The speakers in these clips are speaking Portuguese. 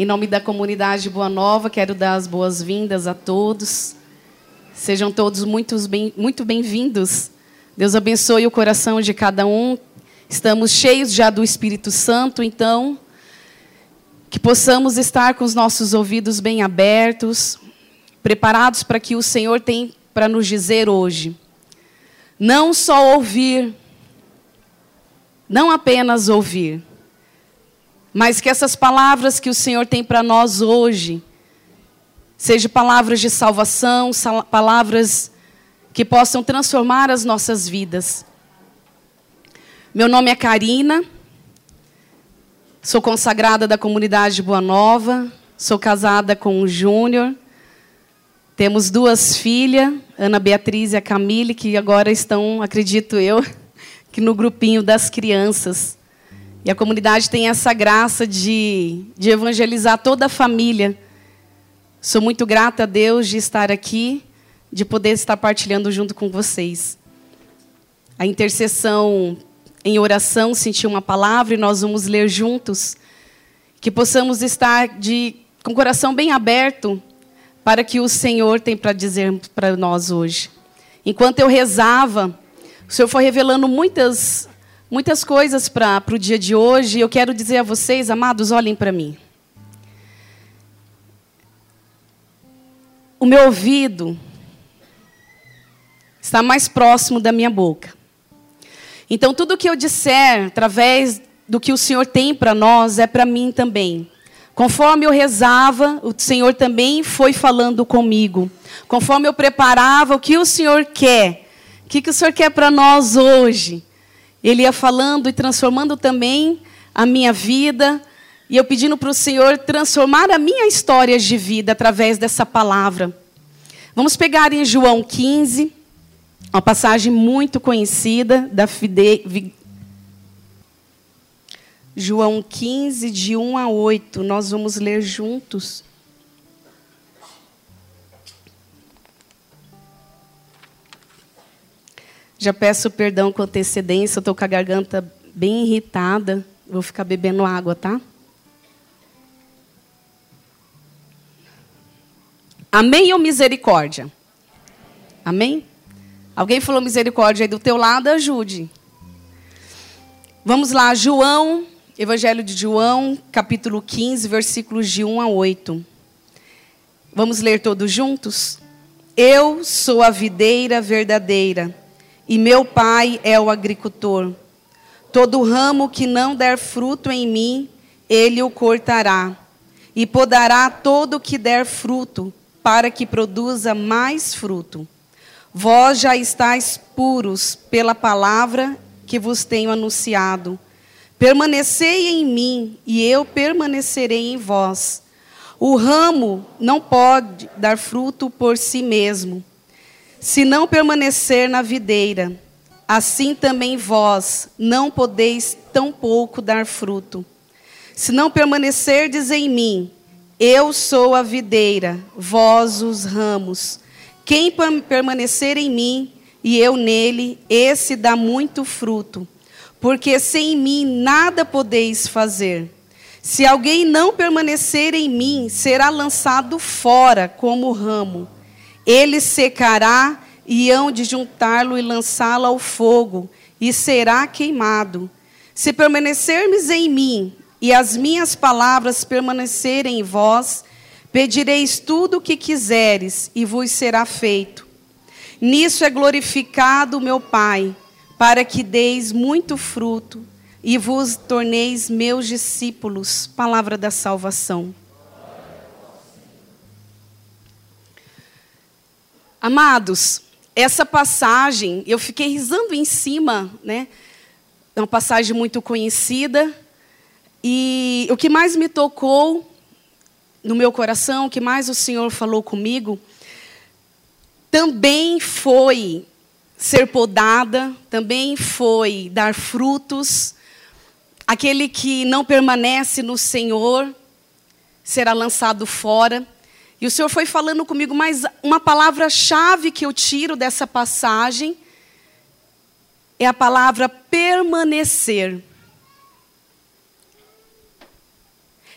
Em nome da comunidade Boa Nova, quero dar as boas-vindas a todos. Sejam todos muito bem-vindos. Muito bem Deus abençoe o coração de cada um. Estamos cheios já do Espírito Santo, então, que possamos estar com os nossos ouvidos bem abertos, preparados para que o Senhor tem para nos dizer hoje. Não só ouvir, não apenas ouvir, mas que essas palavras que o Senhor tem para nós hoje, sejam palavras de salvação, palavras que possam transformar as nossas vidas. Meu nome é Karina, sou consagrada da comunidade Boa Nova, sou casada com o Júnior, temos duas filhas, Ana Beatriz e a Camille, que agora estão, acredito eu, que no grupinho das crianças. E a comunidade tem essa graça de, de evangelizar toda a família. Sou muito grata a Deus de estar aqui, de poder estar partilhando junto com vocês. A intercessão em oração sentiu uma palavra e nós vamos ler juntos. Que possamos estar de, com o coração bem aberto para que o Senhor tem para dizer para nós hoje. Enquanto eu rezava, o Senhor foi revelando muitas, muitas coisas para o dia de hoje. Eu quero dizer a vocês, amados, olhem para mim. O meu ouvido está mais próximo da minha boca. Então, tudo que eu disser, através do que o Senhor tem para nós, é para mim também. Conforme eu rezava, o Senhor também foi falando comigo. Conforme eu preparava o que o Senhor quer, o que, que o Senhor quer para nós hoje, Ele ia falando e transformando também a minha vida, e eu pedindo para o Senhor transformar a minha história de vida através dessa palavra. Vamos pegar em João 15, uma passagem muito conhecida da fide João 15, de 1 a 8. Nós vamos ler juntos. Já peço perdão com antecedência, estou com a garganta bem irritada. Vou ficar bebendo água, tá? Amém ou misericórdia? Amém? Alguém falou misericórdia aí do teu lado? Ajude. Vamos lá, João Evangelho de João, capítulo 15, versículos de 1 a 8. Vamos ler todos juntos? Eu sou a videira verdadeira, e meu pai é o agricultor. Todo ramo que não der fruto em mim, ele o cortará, e podará todo o que der fruto, para que produza mais fruto. Vós já estáis puros pela palavra que vos tenho anunciado. Permanecei em mim e eu permanecerei em vós. O ramo não pode dar fruto por si mesmo, se não permanecer na videira. Assim também vós não podeis tampouco dar fruto. Se não permanecerdes em mim, eu sou a videira, vós os ramos. Quem permanecer em mim e eu nele, esse dá muito fruto porque sem mim nada podeis fazer. Se alguém não permanecer em mim, será lançado fora como ramo. Ele secará e hão de juntá-lo e lançá-lo ao fogo, e será queimado. Se permanecermos em mim e as minhas palavras permanecerem em vós, pedireis tudo o que quiseres e vos será feito. Nisso é glorificado meu Pai para que deis muito fruto e vos torneis meus discípulos. Palavra da salvação. Amados, essa passagem, eu fiquei risando em cima, né? É uma passagem muito conhecida. E o que mais me tocou no meu coração, o que mais o Senhor falou comigo, também foi ser podada, também foi dar frutos. Aquele que não permanece no Senhor será lançado fora. E o Senhor foi falando comigo, mas uma palavra-chave que eu tiro dessa passagem é a palavra permanecer.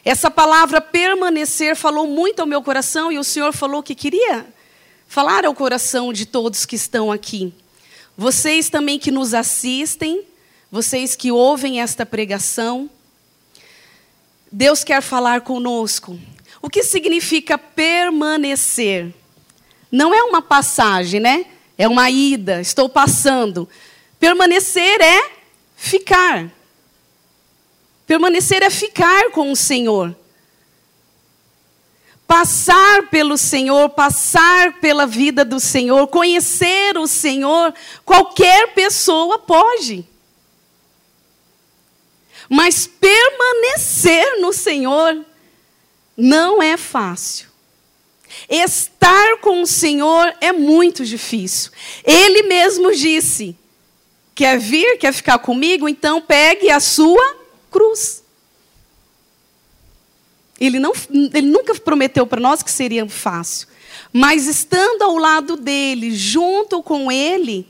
Essa palavra permanecer falou muito ao meu coração e o Senhor falou que queria falar ao coração de todos que estão aqui. Vocês também que nos assistem, vocês que ouvem esta pregação, Deus quer falar conosco. O que significa permanecer? Não é uma passagem, né? É uma ida, estou passando. Permanecer é ficar. Permanecer é ficar com o Senhor. Passar pelo Senhor, passar pela vida do Senhor, conhecer o Senhor, qualquer pessoa pode. Mas permanecer no Senhor não é fácil. Estar com o Senhor é muito difícil. Ele mesmo disse: Quer vir, quer ficar comigo? Então pegue a sua cruz. Ele, não, ele nunca prometeu para nós que seria fácil. Mas estando ao lado dele, junto com ele,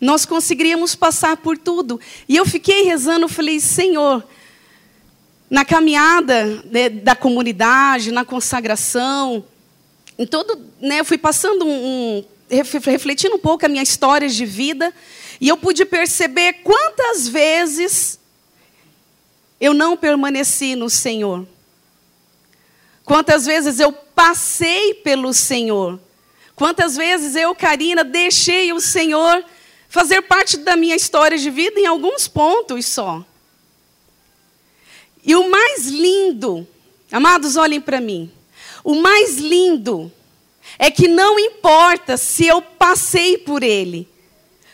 nós conseguiríamos passar por tudo. E eu fiquei rezando, falei, Senhor, na caminhada né, da comunidade, na consagração, em todo, né, eu fui passando um, um, refletindo um pouco a minha história de vida, e eu pude perceber quantas vezes eu não permaneci no Senhor. Quantas vezes eu passei pelo Senhor. Quantas vezes eu, Karina, deixei o Senhor fazer parte da minha história de vida em alguns pontos só. E o mais lindo, amados, olhem para mim. O mais lindo é que não importa se eu passei por ele,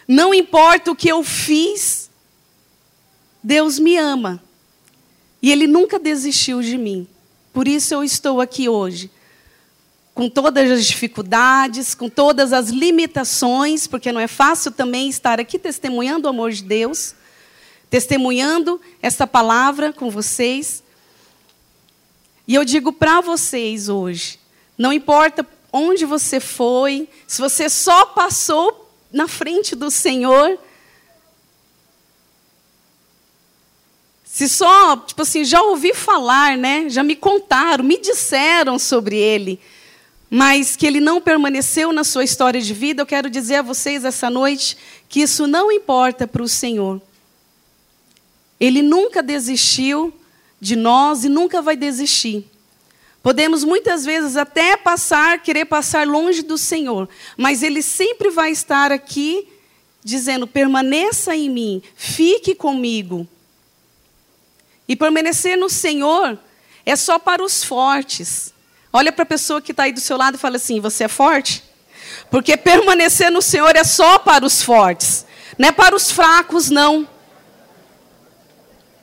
não importa o que eu fiz, Deus me ama. E Ele nunca desistiu de mim. Por isso eu estou aqui hoje. Com todas as dificuldades, com todas as limitações, porque não é fácil também estar aqui testemunhando o amor de Deus testemunhando essa palavra com vocês. E eu digo para vocês hoje: não importa onde você foi, se você só passou na frente do Senhor, se só, tipo assim, já ouvi falar, né? Já me contaram, me disseram sobre ele, mas que ele não permaneceu na sua história de vida, eu quero dizer a vocês essa noite que isso não importa para o Senhor. Ele nunca desistiu de nós e nunca vai desistir. Podemos muitas vezes até passar, querer passar longe do Senhor, mas Ele sempre vai estar aqui dizendo: permaneça em mim, fique comigo. E permanecer no Senhor é só para os fortes. Olha para a pessoa que está aí do seu lado e fala assim: você é forte? Porque permanecer no Senhor é só para os fortes, não é para os fracos, não.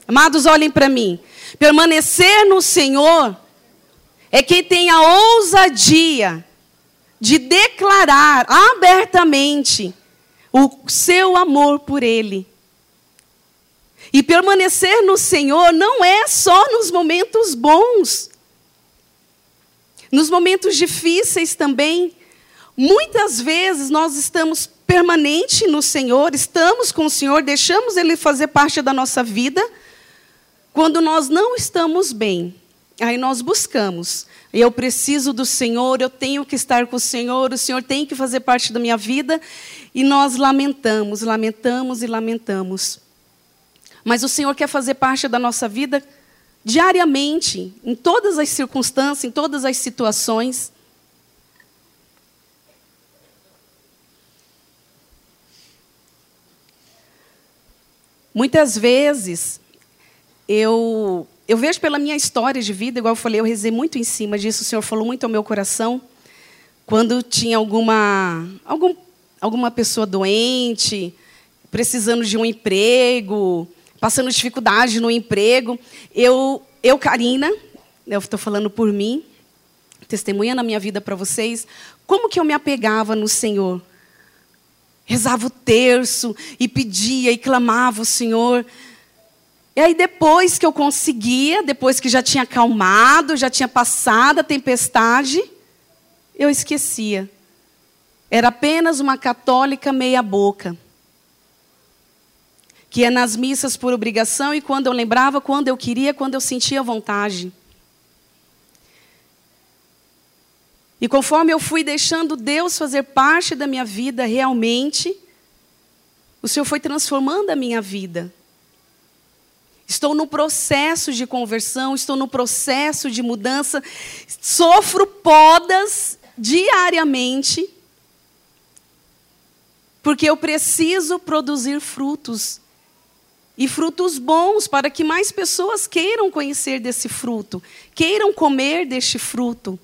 Amados, olhem para mim. Permanecer no Senhor é quem tem a ousadia de declarar abertamente o seu amor por Ele. E permanecer no Senhor não é só nos momentos bons, nos momentos difíceis também. Muitas vezes nós estamos permanente no Senhor, estamos com o Senhor, deixamos Ele fazer parte da nossa vida quando nós não estamos bem, aí nós buscamos. Eu preciso do Senhor, eu tenho que estar com o Senhor, o Senhor tem que fazer parte da minha vida, e nós lamentamos, lamentamos e lamentamos. Mas o Senhor quer fazer parte da nossa vida diariamente, em todas as circunstâncias, em todas as situações. Muitas vezes eu, eu vejo pela minha história de vida, igual eu falei, eu rezei muito em cima disso, o Senhor falou muito ao meu coração. Quando tinha alguma, algum, alguma pessoa doente, precisando de um emprego, passando dificuldade no emprego, eu, eu Karina, eu estou falando por mim, testemunhando a minha vida para vocês, como que eu me apegava no Senhor. Rezava o terço e pedia e clamava o Senhor. E aí, depois que eu conseguia, depois que já tinha acalmado, já tinha passado a tempestade, eu esquecia. Era apenas uma católica meia-boca. que é nas missas por obrigação e quando eu lembrava, quando eu queria, quando eu sentia vontade. E conforme eu fui deixando Deus fazer parte da minha vida realmente, o Senhor foi transformando a minha vida. Estou no processo de conversão, estou no processo de mudança, sofro podas diariamente, porque eu preciso produzir frutos. E frutos bons para que mais pessoas queiram conhecer desse fruto, queiram comer deste fruto.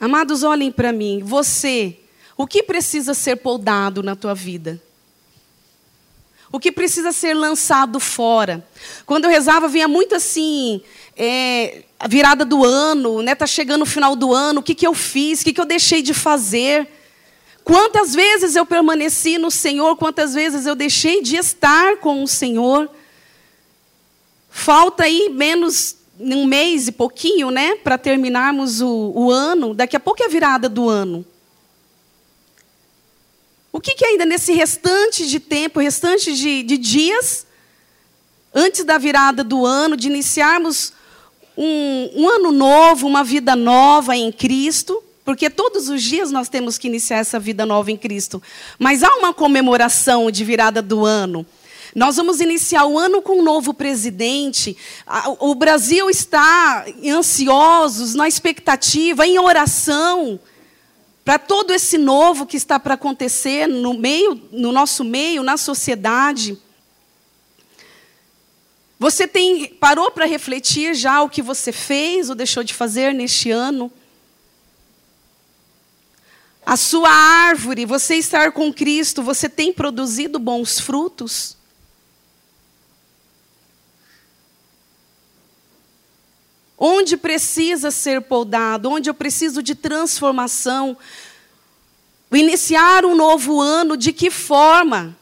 Amados, olhem para mim. Você, o que precisa ser podado na tua vida? O que precisa ser lançado fora? Quando eu rezava, vinha muito assim, é, a virada do ano, né? Tá chegando o final do ano. O que, que eu fiz? O que, que eu deixei de fazer? Quantas vezes eu permaneci no Senhor? Quantas vezes eu deixei de estar com o Senhor? Falta aí menos um mês e pouquinho, né, para terminarmos o, o, ano. Daqui a pouco é a virada do ano. O que, que ainda nesse restante de tempo, restante de, de dias, antes da virada do ano, de iniciarmos um, um ano novo, uma vida nova em Cristo, porque todos os dias nós temos que iniciar essa vida nova em Cristo. Mas há uma comemoração de virada do ano. Nós vamos iniciar o ano com um novo presidente. O Brasil está ansiosos, na expectativa, em oração para todo esse novo que está para acontecer no meio, no nosso meio, na sociedade. Você tem parou para refletir já o que você fez ou deixou de fazer neste ano? A sua árvore, você estar com Cristo, você tem produzido bons frutos? Onde precisa ser podado, onde eu preciso de transformação. Iniciar um novo ano, de que forma?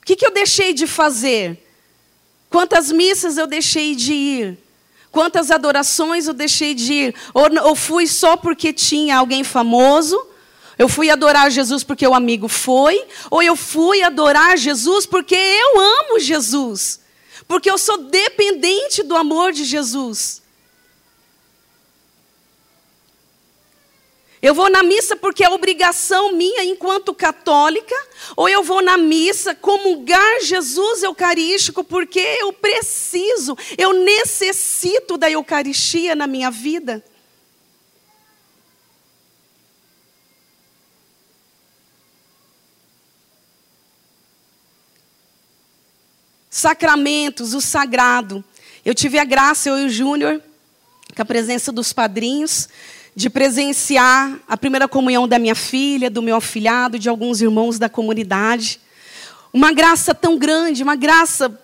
O que, eu deixei de fazer? Quantas missas eu deixei de ir? Quantas adorações eu deixei de ir? Ou, ou fui só porque tinha alguém famoso? Eu fui adorar Jesus porque o amigo foi? Ou eu fui adorar Jesus porque eu amo Jesus? Porque eu sou dependente do amor de Jesus. Eu vou na missa porque é obrigação minha enquanto católica, ou eu vou na missa comungar Jesus Eucarístico porque eu preciso, eu necessito da Eucaristia na minha vida? Sacramentos, o sagrado. Eu tive a graça, eu e o Júnior, com a presença dos padrinhos, de presenciar a primeira comunhão da minha filha, do meu afilhado, de alguns irmãos da comunidade. Uma graça tão grande, uma graça,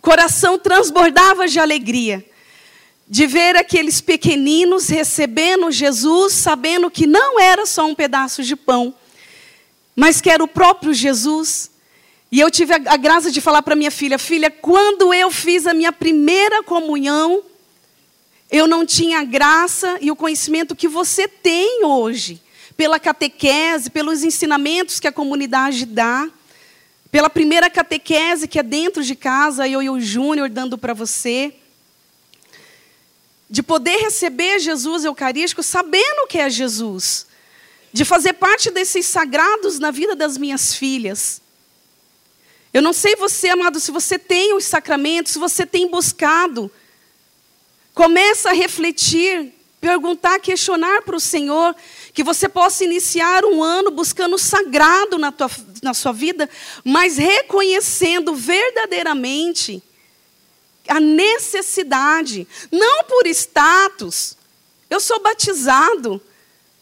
coração transbordava de alegria de ver aqueles pequeninos recebendo Jesus, sabendo que não era só um pedaço de pão, mas que era o próprio Jesus e eu tive a, graça de falar para minha filha: Filha, quando eu fiz a minha primeira comunhão, eu não tinha a graça e o conhecimento que você tem hoje, pela catequese, pelos ensinamentos que a comunidade dá, pela primeira catequese que é dentro de casa, eu e o Júnior dando para você. De poder receber Jesus Eucarístico sabendo o que é Jesus. De fazer parte desses sagrados na vida das minhas filhas. Eu não sei você, amado, se você tem os sacramentos, se você tem buscado. Começa a refletir, perguntar, questionar para o Senhor, que você possa iniciar um ano buscando o sagrado na, tua, na sua vida, mas reconhecendo verdadeiramente a necessidade, não por status. Eu sou batizado.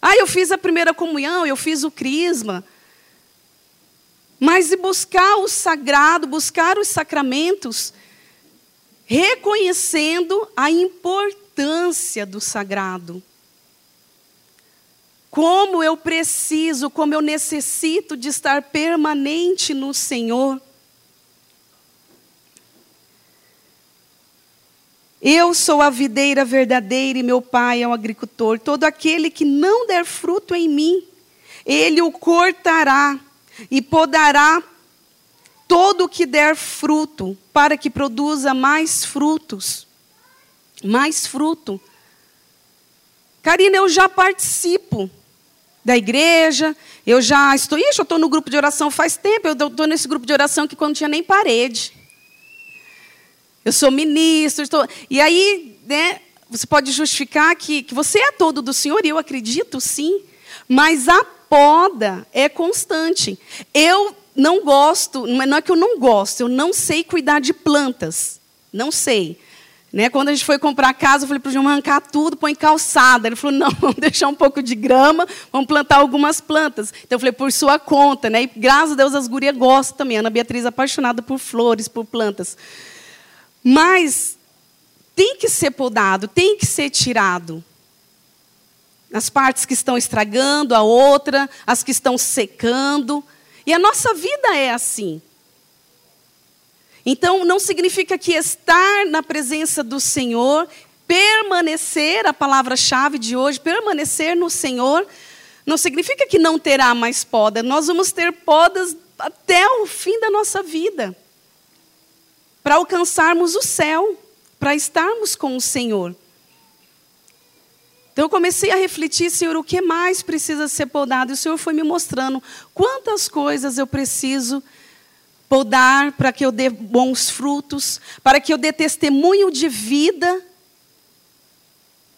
Ah, eu fiz a primeira comunhão, eu fiz o crisma mas de buscar o sagrado, buscar os sacramentos, reconhecendo a importância do sagrado. Como eu preciso, como eu necessito de estar permanente no Senhor. Eu sou a videira verdadeira e meu pai é o agricultor. Todo aquele que não der fruto em mim, ele o cortará e podará todo o que der fruto, para que produza mais frutos. Mais fruto. Karina, eu já participo da igreja, eu já estou, ixi, eu estou no grupo de oração faz tempo, eu estou nesse grupo de oração que quando tinha nem parede. Eu sou ministro, estou... e aí, né, você pode justificar que, que você é todo do Senhor, e eu acredito sim, mas a poda é constante. Eu não gosto, não é que eu não gosto, eu não sei cuidar de plantas. Não sei. Né? Quando a gente foi comprar casa, eu falei para o João arrancar tudo, põe calçada. Ele falou, não, vamos deixar um pouco de grama, vamos plantar algumas plantas. Então eu falei, por sua conta. Né? E graças a Deus as gurias gostam também. A Ana Beatriz é apaixonada por flores, por plantas. Mas tem que ser podado, tem que ser tirado. As partes que estão estragando, a outra, as que estão secando. E a nossa vida é assim. Então, não significa que estar na presença do Senhor, permanecer, a palavra-chave de hoje, permanecer no Senhor, não significa que não terá mais poda. Nós vamos ter podas até o fim da nossa vida para alcançarmos o céu, para estarmos com o Senhor. Então eu comecei a refletir, Senhor, o que mais precisa ser podado? E o Senhor foi me mostrando quantas coisas eu preciso podar para que eu dê bons frutos, para que eu dê testemunho de vida.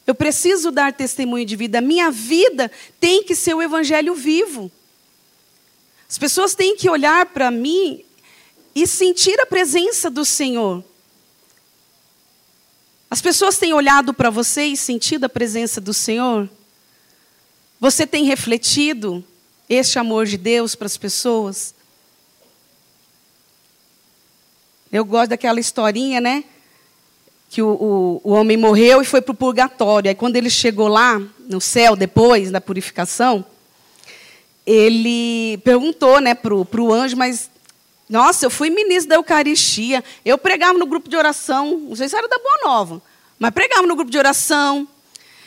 Eu preciso dar testemunho de vida. Minha vida tem que ser o evangelho vivo. As pessoas têm que olhar para mim e sentir a presença do Senhor. As pessoas têm olhado para você e sentido a presença do Senhor? Você tem refletido este amor de Deus para as pessoas? Eu gosto daquela historinha, né? Que o, o, o homem morreu e foi para o purgatório. Aí, quando ele chegou lá, no céu, depois da purificação, ele perguntou né, para o anjo, mas, nossa, eu fui ministro da Eucaristia, eu pregava no grupo de oração, não sei se era da Boa Nova, mas pregava no grupo de oração,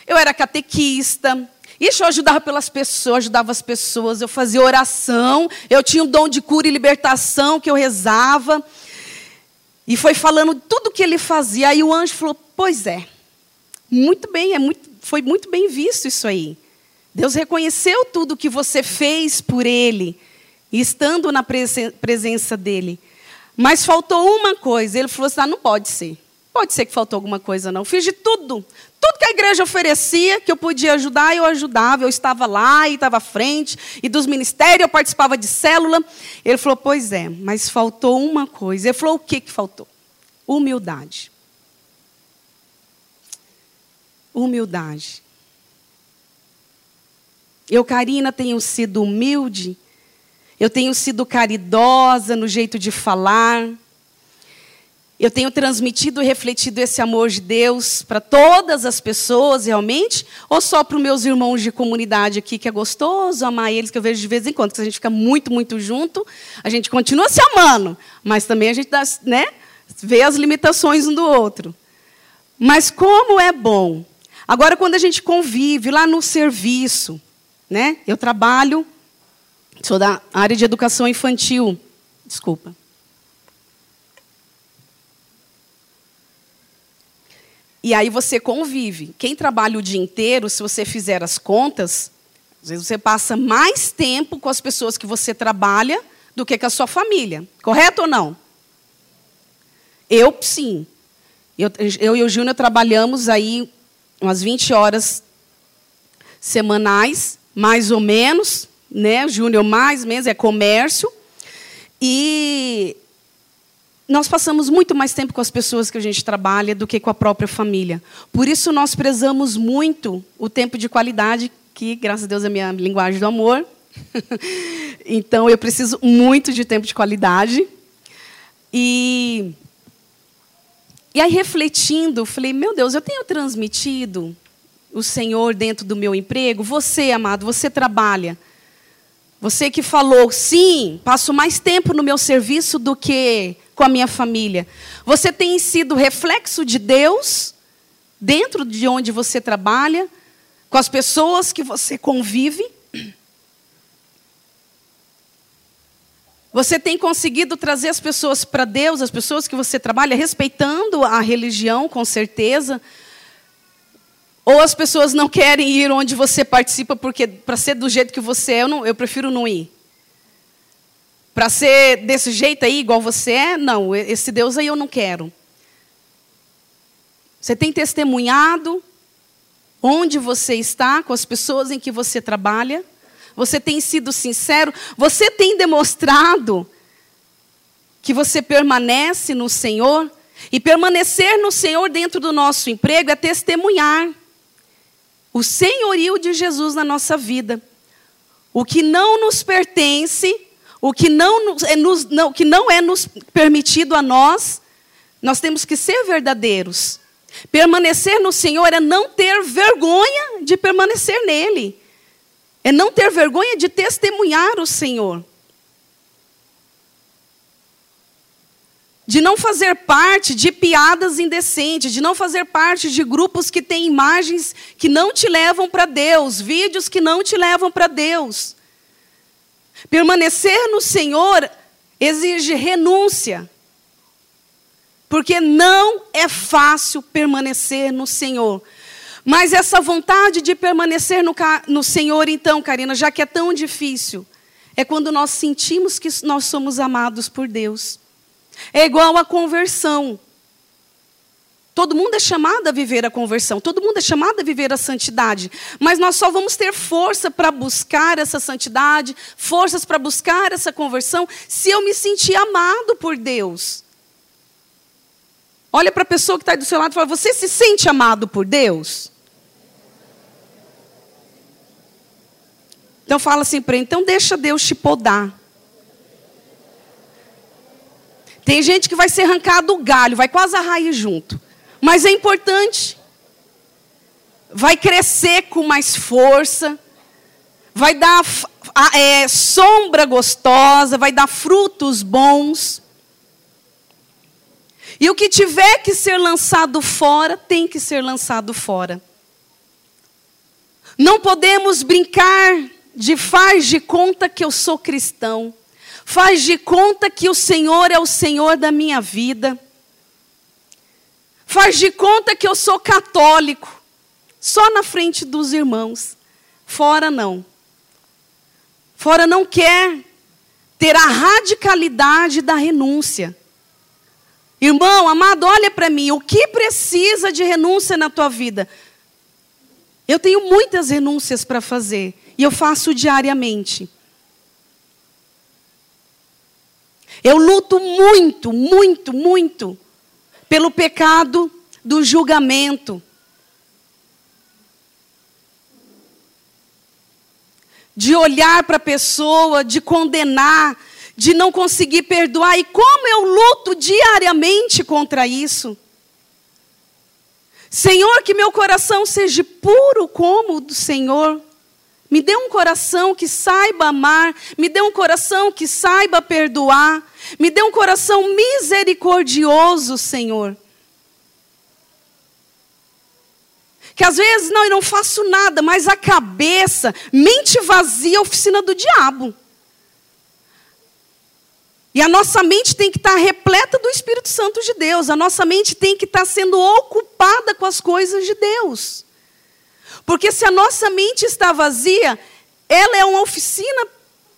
eu era catequista, Ixi, eu ajudava pelas pessoas, ajudava as pessoas, eu fazia oração, eu tinha um dom de cura e libertação que eu rezava. E foi falando tudo que ele fazia. Aí o anjo falou: Pois é, muito bem, é muito, foi muito bem visto isso aí. Deus reconheceu tudo que você fez por ele, estando na presença dele. Mas faltou uma coisa. Ele falou assim: ah, não pode ser. Pode ser que faltou alguma coisa, não. Fiz de tudo. Tudo que a igreja oferecia, que eu podia ajudar, eu ajudava. Eu estava lá e estava à frente. E dos ministérios, eu participava de célula. Ele falou: Pois é, mas faltou uma coisa. Ele falou: O que, que faltou? Humildade. Humildade. Eu, Karina, tenho sido humilde. Eu tenho sido caridosa no jeito de falar. Eu tenho transmitido e refletido esse amor de Deus para todas as pessoas realmente? Ou só para os meus irmãos de comunidade aqui, que é gostoso amar eles, que eu vejo de vez em quando, que a gente fica muito, muito junto, a gente continua se amando, mas também a gente dá, né, vê as limitações um do outro. Mas como é bom. Agora, quando a gente convive lá no serviço, né, eu trabalho, sou da área de educação infantil, desculpa. E aí você convive. Quem trabalha o dia inteiro, se você fizer as contas, às vezes você passa mais tempo com as pessoas que você trabalha do que com a sua família. Correto ou não? Eu, sim. Eu, eu e o Júnior trabalhamos aí umas 20 horas semanais, mais ou menos, né? Júnior mais, menos, é comércio. E nós passamos muito mais tempo com as pessoas que a gente trabalha do que com a própria família. Por isso, nós prezamos muito o tempo de qualidade, que, graças a Deus, é minha linguagem do amor. então, eu preciso muito de tempo de qualidade. E, e aí, refletindo, falei: meu Deus, eu tenho transmitido o Senhor dentro do meu emprego? Você, amado, você trabalha. Você que falou, sim, passo mais tempo no meu serviço do que com a minha família. Você tem sido reflexo de Deus dentro de onde você trabalha, com as pessoas que você convive? Você tem conseguido trazer as pessoas para Deus, as pessoas que você trabalha, respeitando a religião, com certeza. Ou as pessoas não querem ir onde você participa, porque para ser do jeito que você é, eu, não, eu prefiro não ir. Para ser desse jeito aí, igual você é, não, esse Deus aí eu não quero. Você tem testemunhado onde você está, com as pessoas em que você trabalha? Você tem sido sincero? Você tem demonstrado que você permanece no Senhor? E permanecer no Senhor dentro do nosso emprego é testemunhar o senhorio de Jesus na nossa vida. O que não nos pertence, o que não, é nos, não, que não é nos permitido a nós, nós temos que ser verdadeiros. Permanecer no Senhor é não ter vergonha de permanecer nele. É não ter vergonha de testemunhar o Senhor. De não fazer parte de piadas indecentes, de não fazer parte de grupos que têm imagens que não te levam para Deus, vídeos que não te levam para Deus. Permanecer no Senhor exige renúncia. Porque não é fácil permanecer no Senhor. Mas essa vontade de permanecer no, no Senhor, então, Karina, já que é tão difícil, é quando nós sentimos que nós somos amados por Deus. É igual a conversão. Todo mundo é chamado a viver a conversão, todo mundo é chamado a viver a santidade, mas nós só vamos ter força para buscar essa santidade, forças para buscar essa conversão, se eu me sentir amado por Deus. Olha para a pessoa que está do seu lado e fala: Você se sente amado por Deus? Então fala assim para ele: Então deixa Deus te podar. Tem gente que vai ser arrancado o galho, vai quase a raiz junto. Mas é importante. Vai crescer com mais força. Vai dar é, sombra gostosa, vai dar frutos bons. E o que tiver que ser lançado fora, tem que ser lançado fora. Não podemos brincar de faz de conta que eu sou cristão. Faz de conta que o Senhor é o Senhor da minha vida. Faz de conta que eu sou católico. Só na frente dos irmãos. Fora não. Fora não quer ter a radicalidade da renúncia. Irmão, amado, olha para mim, o que precisa de renúncia na tua vida? Eu tenho muitas renúncias para fazer e eu faço diariamente. Eu luto muito, muito, muito pelo pecado do julgamento. De olhar para a pessoa, de condenar, de não conseguir perdoar. E como eu luto diariamente contra isso. Senhor, que meu coração seja puro como o do Senhor. Me dê um coração que saiba amar, me dê um coração que saiba perdoar, me dê um coração misericordioso, Senhor. Que às vezes não, eu não faço nada, mas a cabeça, mente vazia, oficina do diabo. E a nossa mente tem que estar repleta do Espírito Santo de Deus. A nossa mente tem que estar sendo ocupada com as coisas de Deus. Porque se a nossa mente está vazia, ela é uma oficina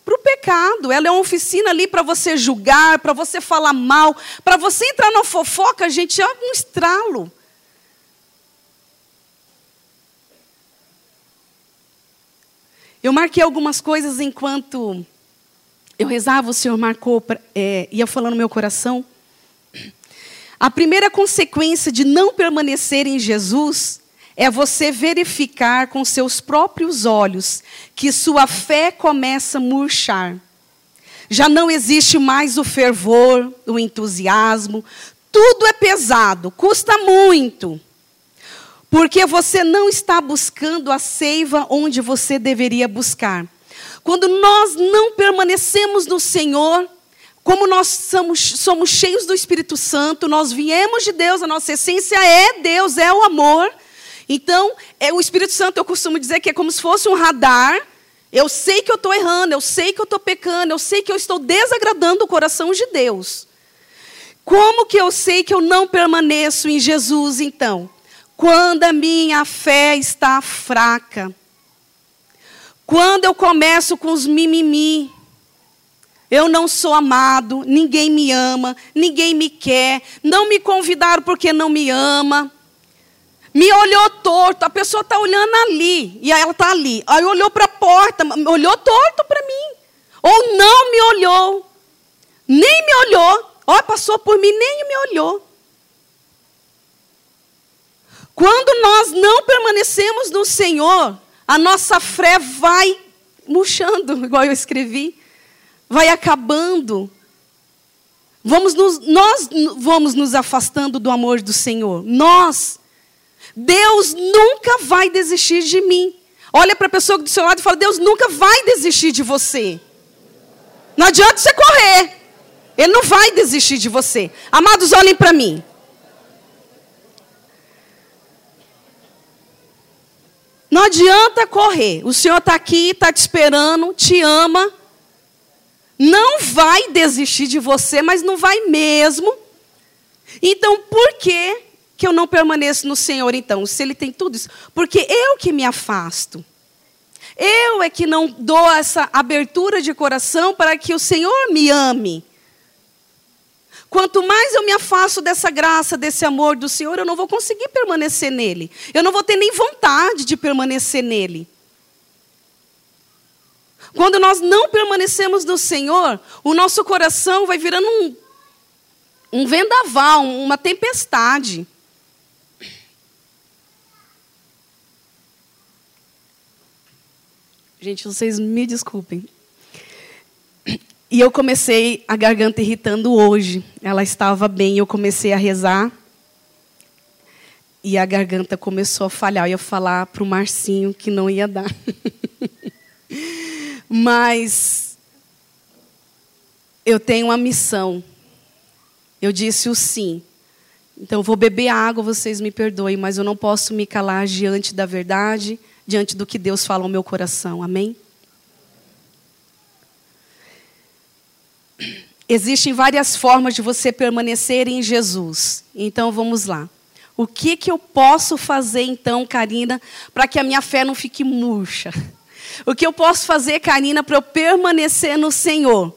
para o pecado. Ela é uma oficina ali para você julgar, para você falar mal, para você entrar na fofoca, gente, é um estralo. Eu marquei algumas coisas enquanto eu rezava, o Senhor marcou, é, ia falando no meu coração. A primeira consequência de não permanecer em Jesus é você verificar com seus próprios olhos que sua fé começa a murchar. Já não existe mais o fervor, o entusiasmo, tudo é pesado, custa muito. Porque você não está buscando a seiva onde você deveria buscar. Quando nós não permanecemos no Senhor, como nós somos, somos cheios do Espírito Santo, nós viemos de Deus, a nossa essência é Deus, é o amor. Então, é, o Espírito Santo, eu costumo dizer que é como se fosse um radar Eu sei que eu estou errando, eu sei que eu estou pecando, eu sei que eu estou desagradando o coração de Deus. Como que eu sei que eu não permaneço em Jesus, então? Quando a minha fé está fraca. Quando eu começo com os mimimi. Eu não sou amado, ninguém me ama, ninguém me quer, não me convidaram porque não me ama. Me olhou torto, a pessoa está olhando ali, e ela está ali. Aí olhou para a porta, olhou torto para mim. Ou não me olhou, nem me olhou. Ó, passou por mim, nem me olhou. Quando nós não permanecemos no Senhor, a nossa fé vai murchando, igual eu escrevi, vai acabando. Vamos nos, nós vamos nos afastando do amor do Senhor. Nós. Deus nunca vai desistir de mim. Olha para a pessoa do seu lado e fala: Deus nunca vai desistir de você. Não adianta você correr. Ele não vai desistir de você. Amados, olhem para mim. Não adianta correr. O Senhor está aqui, está te esperando, te ama. Não vai desistir de você, mas não vai mesmo. Então, por que, que eu não permaneço no Senhor, então? Se Ele tem tudo isso? Porque eu que me afasto. Eu é que não dou essa abertura de coração para que o Senhor me ame. Quanto mais eu me afasto dessa graça, desse amor do Senhor, eu não vou conseguir permanecer nele. Eu não vou ter nem vontade de permanecer nele. Quando nós não permanecemos no Senhor, o nosso coração vai virando um, um vendaval, uma tempestade. Gente, vocês me desculpem. E eu comecei a garganta irritando hoje. Ela estava bem, eu comecei a rezar. E a garganta começou a falhar. Eu ia falar para o Marcinho que não ia dar. Mas eu tenho uma missão. Eu disse o sim. Então eu vou beber água, vocês me perdoem, mas eu não posso me calar diante da verdade, diante do que Deus fala ao meu coração. Amém? Existem várias formas de você permanecer em Jesus. Então vamos lá. O que, que eu posso fazer então, Karina, para que a minha fé não fique murcha? O que eu posso fazer, Karina, para eu permanecer no Senhor?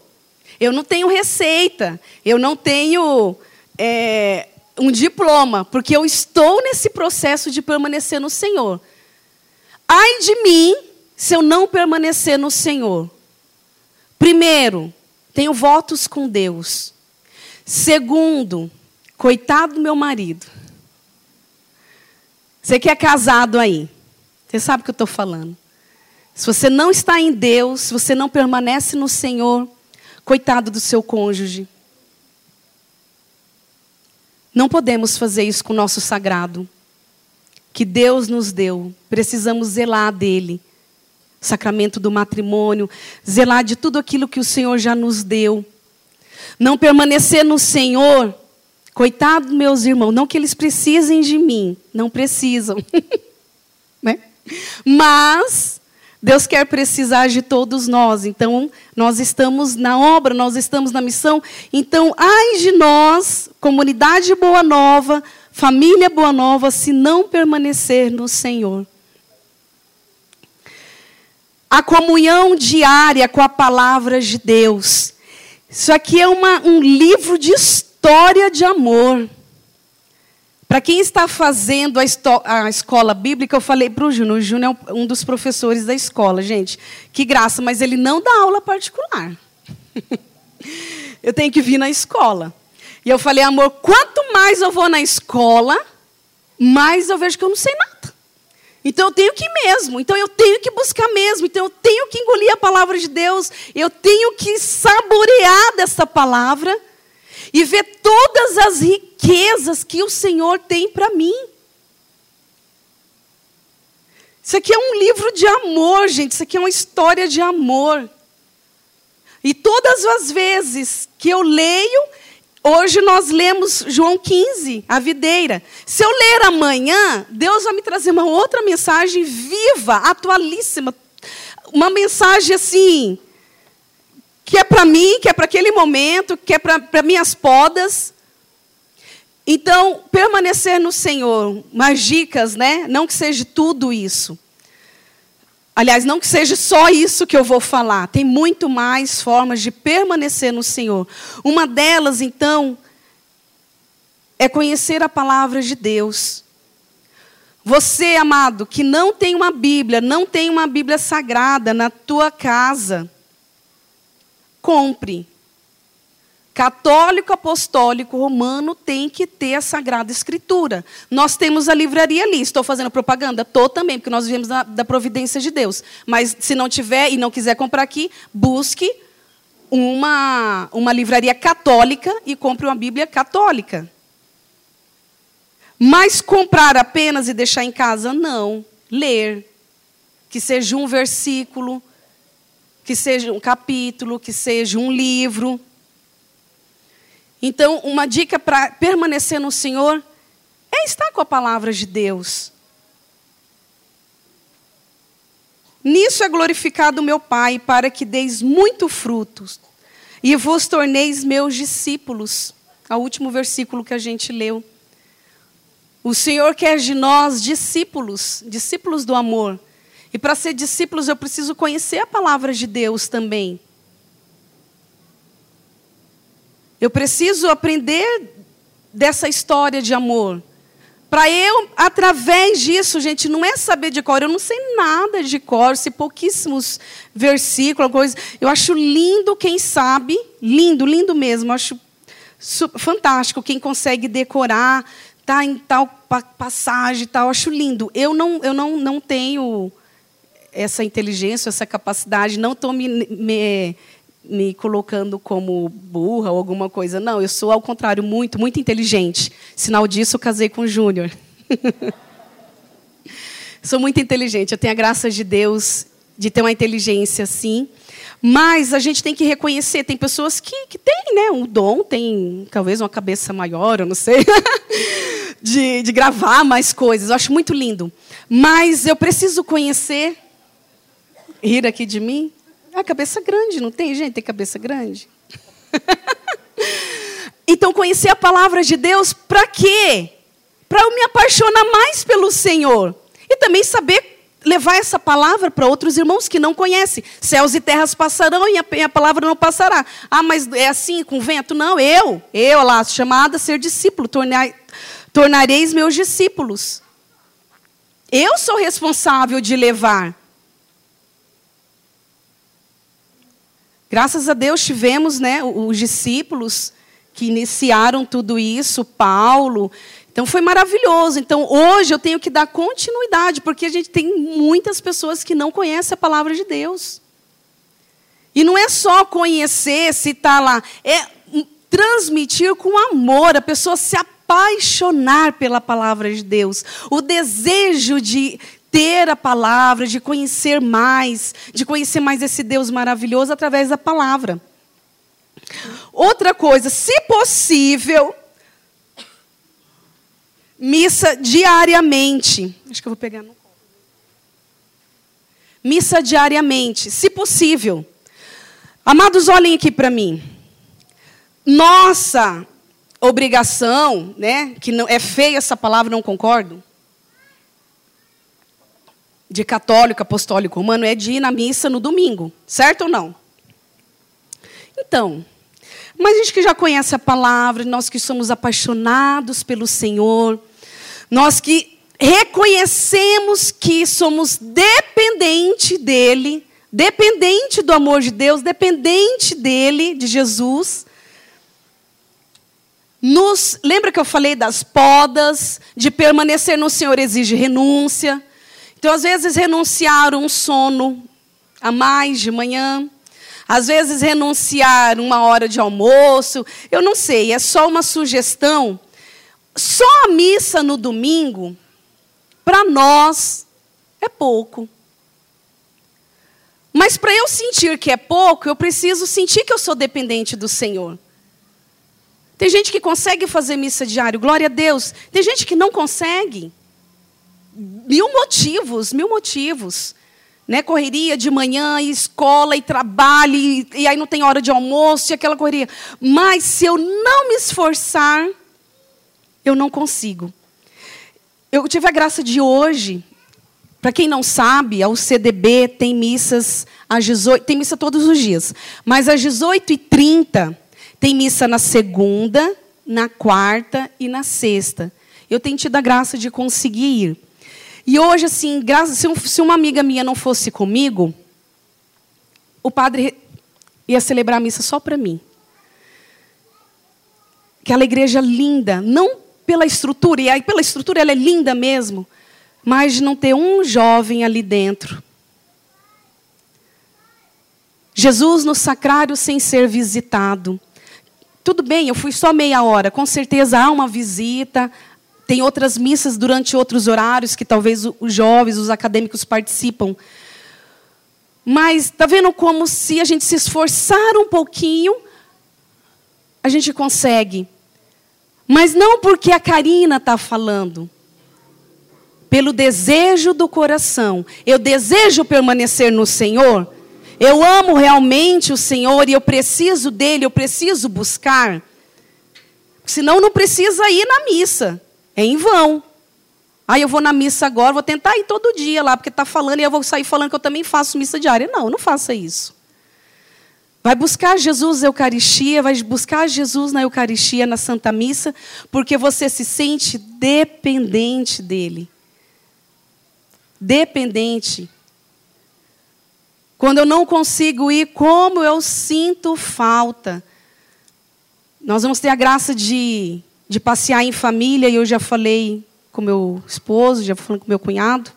Eu não tenho receita, eu não tenho é, um diploma, porque eu estou nesse processo de permanecer no Senhor. Ai de mim se eu não permanecer no Senhor. Primeiro, tenho votos com Deus. Segundo, coitado do meu marido. Você que é casado aí, você sabe o que eu estou falando. Se você não está em Deus, se você não permanece no Senhor, coitado do seu cônjuge. Não podemos fazer isso com o nosso sagrado, que Deus nos deu. Precisamos zelar dele sacramento do matrimônio, zelar de tudo aquilo que o Senhor já nos deu. Não permanecer no Senhor, coitado meus irmãos, não que eles precisem de mim, não precisam. né? Mas Deus quer precisar de todos nós, então nós estamos na obra, nós estamos na missão. Então, ai de nós, comunidade Boa Nova, família Boa Nova, se não permanecer no Senhor a comunhão diária com a palavra de Deus. Isso aqui é uma, um livro de história de amor. Para quem está fazendo a, a, escola bíblica, eu falei para o Júnior, o Júnior é um dos professores da escola, gente. Que graça, mas ele não dá aula particular. eu tenho que vir na escola. E eu falei, amor, quanto mais eu vou na escola, mais eu vejo que eu não sei nada. Então eu tenho que ir mesmo, então eu tenho que buscar mesmo, então eu tenho que engolir a palavra de Deus, eu tenho que saborear dessa palavra e ver todas as riquezas que o Senhor tem para mim. Isso aqui é um livro de amor, gente, isso aqui é uma história de amor. E todas as vezes que eu leio, Hoje nós lemos João 15, a videira. Se eu ler amanhã, Deus vai me trazer uma outra mensagem viva, atualíssima. uma mensagem assim, que é para mim, que é para aquele momento, que é para minhas podas. Então, permanecer no Senhor, umas dicas, né? Não que seja tudo isso. Aliás, não que seja só isso que eu vou falar. Tem muito mais formas de permanecer no Senhor. Uma delas, então, é conhecer a palavra de Deus. Você, amado, que não tem uma Bíblia, não tem uma Bíblia sagrada na tua casa, compre. Católico apostólico romano tem que ter a Sagrada Escritura. Nós temos a livraria ali. Estou fazendo propaganda? Estou também, porque nós vivemos da, da providência de Deus. Mas se não tiver e não quiser comprar aqui, busque uma, uma livraria católica e compre uma Bíblia católica. Mas comprar apenas e deixar em casa, não. Ler. Que seja um versículo, que seja um capítulo, que seja um livro. Então, uma dica para permanecer no Senhor é estar com a palavra de Deus. Nisso é glorificado meu Pai, para que deis muito frutos e vos torneis meus discípulos. É o último versículo que a gente leu. O Senhor quer de nós discípulos, discípulos do amor. E para ser discípulos eu preciso conhecer a palavra de Deus também. Eu preciso aprender dessa história de amor. Para eu, através disso, gente, não é saber de cor. Eu não sei nada de cor, sei pouquíssimos versículos, coisa. Eu acho lindo quem sabe, lindo, lindo mesmo. Eu acho fantástico quem consegue decorar, tá em tal passagem, tal. Eu acho lindo. Eu não, eu não, não tenho essa inteligência, essa capacidade. Não estou me, me me colocando como burra ou alguma coisa. Não, eu sou, ao contrário, muito, muito inteligente. Sinal disso, eu casei com o Júnior. sou muito inteligente, eu tenho a graça de Deus de ter uma inteligência assim. Mas a gente tem que reconhecer, tem pessoas que, que têm né, um dom, tem talvez uma cabeça maior, eu não sei, de, de gravar mais coisas. Eu acho muito lindo. Mas eu preciso conhecer. Rir aqui de mim? A cabeça grande, não tem gente? Tem cabeça grande? então, conhecer a palavra de Deus, para quê? Para eu me apaixonar mais pelo Senhor. E também saber levar essa palavra para outros irmãos que não conhecem. Céus e terras passarão e a, e a, palavra não passará. Ah, mas é assim com vento? Não, eu, eu lá, chamada a ser discípulo, tornai, tornareis meus discípulos. Eu sou responsável de levar. Graças a Deus tivemos né, os discípulos que iniciaram tudo isso, Paulo. Então foi maravilhoso. Então hoje eu tenho que dar continuidade, porque a gente tem muitas pessoas que não conhecem a palavra de Deus. E não é só conhecer, se está lá, é transmitir com amor, a pessoa se apaixonar pela palavra de Deus. O desejo de ter a palavra, de conhecer mais, de conhecer mais esse Deus maravilhoso através da palavra. Outra coisa, se possível, missa diariamente. Acho que eu vou pegar no Missa diariamente, se possível. Amados, olhem aqui para mim. Nossa obrigação, né, que não é feia essa palavra, não concordo de católico, apostólico, romano é de ir na missa no domingo, certo ou não? Então, mas a gente que já conhece a palavra, nós que somos apaixonados pelo Senhor, nós que reconhecemos que somos dependente dele, dependente do amor de Deus, dependente dele, de Jesus. Nos, lembra que eu falei das podas, de permanecer no Senhor exige renúncia. Então, às vezes, renunciar um sono a mais de manhã, às vezes, renunciar uma hora de almoço, eu não sei, é só uma sugestão. Só a missa no domingo, para nós, é pouco. Mas para eu sentir que é pouco, eu preciso sentir que eu sou dependente do Senhor. Tem gente que consegue fazer missa diário, glória a Deus. Tem gente que não consegue mil motivos, mil motivos. né? Correria de manhã, e escola, e trabalho, e, e aí não tem hora de almoço, e aquela correria. Mas se eu não me esforçar, eu não consigo. Eu tive a graça de hoje, para quem não sabe, a UCDB tem missas às 18, tem missa todos os dias, mas às 18h30 tem missa na segunda, na quarta e na sexta. Eu tenho tido a graça de conseguir ir. E hoje, assim, graças, se, um, se uma amiga minha não fosse comigo, o padre ia celebrar a missa só para mim. Aquela igreja linda, não pela estrutura, e aí pela estrutura ela é linda mesmo, mas de não ter um jovem ali dentro. Jesus no sacrário sem ser visitado. Tudo bem, eu fui só meia hora, com certeza há uma visita, tem outras missas durante outros horários que talvez os jovens, os acadêmicos participam. Mas está vendo como se a gente se esforçar um pouquinho, a gente consegue. Mas não porque a Karina está falando. Pelo desejo do coração. Eu desejo permanecer no Senhor. Eu amo realmente o Senhor e eu preciso dele, eu preciso buscar. Senão não precisa ir na missa. É em vão. Aí eu vou na missa agora, vou tentar ir todo dia lá, porque está falando e eu vou sair falando que eu também faço missa diária. Não, não faça isso. Vai buscar Jesus na Eucaristia, vai buscar Jesus na Eucaristia, na Santa Missa, porque você se sente dependente dele. Dependente. Quando eu não consigo ir, como eu sinto falta. Nós vamos ter a graça de de passear em família, e eu já falei com meu esposo, já falei com meu cunhado.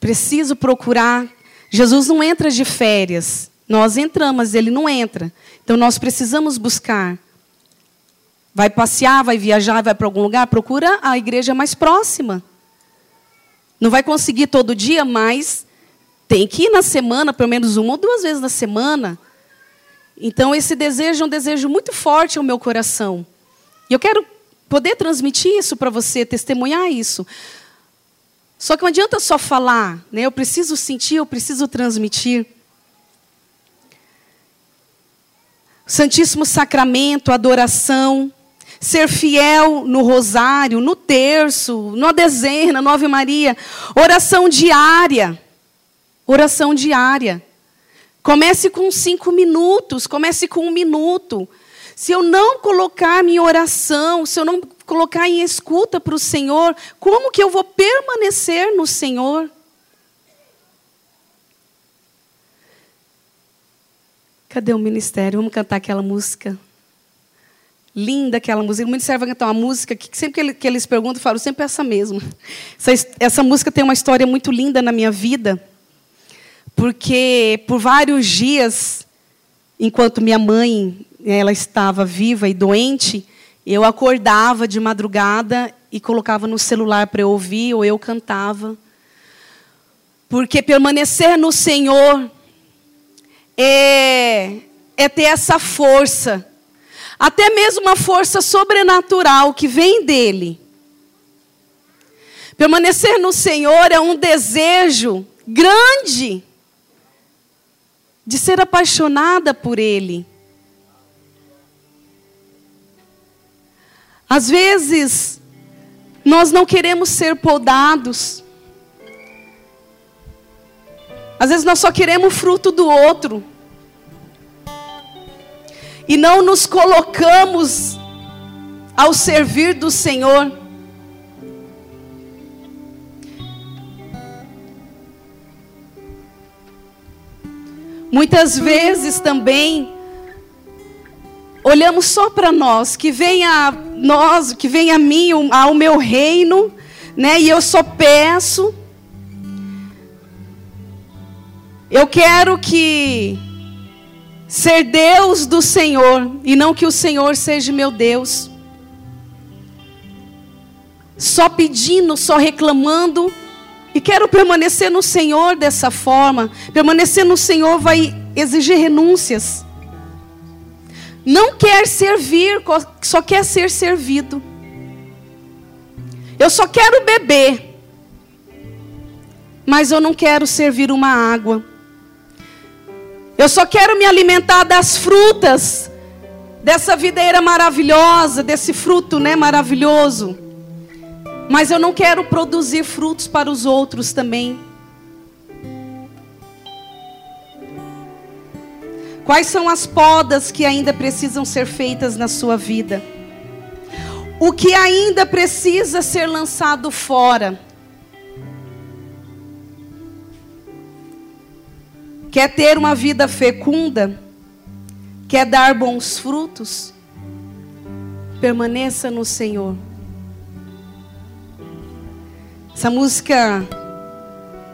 Preciso procurar. Jesus não entra de férias. Nós entramos, ele não entra. Então nós precisamos buscar. Vai passear, vai viajar, vai para algum lugar, procura a igreja mais próxima. Não vai conseguir todo dia, mas tem que ir na semana, pelo menos uma ou duas vezes na semana. Então, esse desejo é um desejo muito forte ao meu coração. E eu quero poder transmitir isso para você, testemunhar isso. Só que não adianta só falar, né? eu preciso sentir, eu preciso transmitir. Santíssimo Sacramento, adoração, ser fiel no rosário, no terço, na dezena, no Ave Maria, oração diária. Oração diária. Comece com cinco minutos, comece com um minuto. Se eu não colocar minha oração, se eu não colocar em escuta para o Senhor, como que eu vou permanecer no Senhor? Cadê o ministério? Vamos cantar aquela música. Linda aquela música. O ministério vai cantar uma música que sempre que eles perguntam, eu falo sempre essa mesma. Essa, essa música tem uma história muito linda na minha vida porque por vários dias, enquanto minha mãe ela estava viva e doente, eu acordava de madrugada e colocava no celular para eu ouvir ou eu cantava. Porque permanecer no Senhor é, é ter essa força, até mesmo uma força sobrenatural que vem dele. Permanecer no Senhor é um desejo grande de ser apaixonada por Ele. Às vezes, nós não queremos ser podados. Às vezes, nós só queremos o fruto do outro. E não nos colocamos ao servir do Senhor. Muitas vezes também olhamos só para nós, que venha a nós, que venha a mim, ao meu reino, né? E eu só peço. Eu quero que ser Deus do Senhor e não que o Senhor seja meu Deus. Só pedindo, só reclamando e quero permanecer no Senhor dessa forma. Permanecer no Senhor vai exigir renúncias. Não quer servir, só quer ser servido. Eu só quero beber. mas eu não quero servir uma água. Eu só quero me alimentar das frutas dessa videira maravilhosa, desse fruto, né, maravilhoso. Mas eu não quero produzir frutos para os outros também. Quais são as podas que ainda precisam ser feitas na sua vida? O que ainda precisa ser lançado fora? Quer ter uma vida fecunda? Quer dar bons frutos? Permaneça no Senhor. Essa música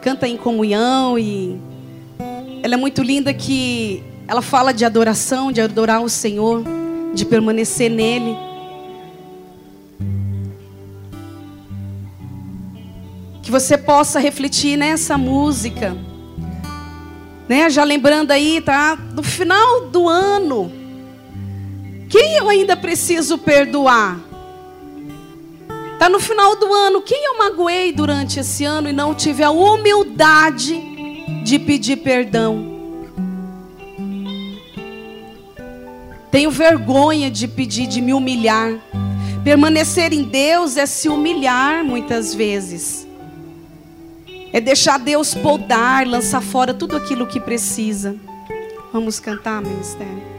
canta em comunhão e ela é muito linda que ela fala de adoração, de adorar o Senhor, de permanecer nele. Que você possa refletir nessa música. Né? Já lembrando aí, tá? No final do ano, quem eu ainda preciso perdoar? Tá no final do ano, quem eu magoei durante esse ano e não tive a humildade de pedir perdão? Tenho vergonha de pedir, de me humilhar. Permanecer em Deus é se humilhar muitas vezes. É deixar Deus podar, lançar fora tudo aquilo que precisa. Vamos cantar, ministério.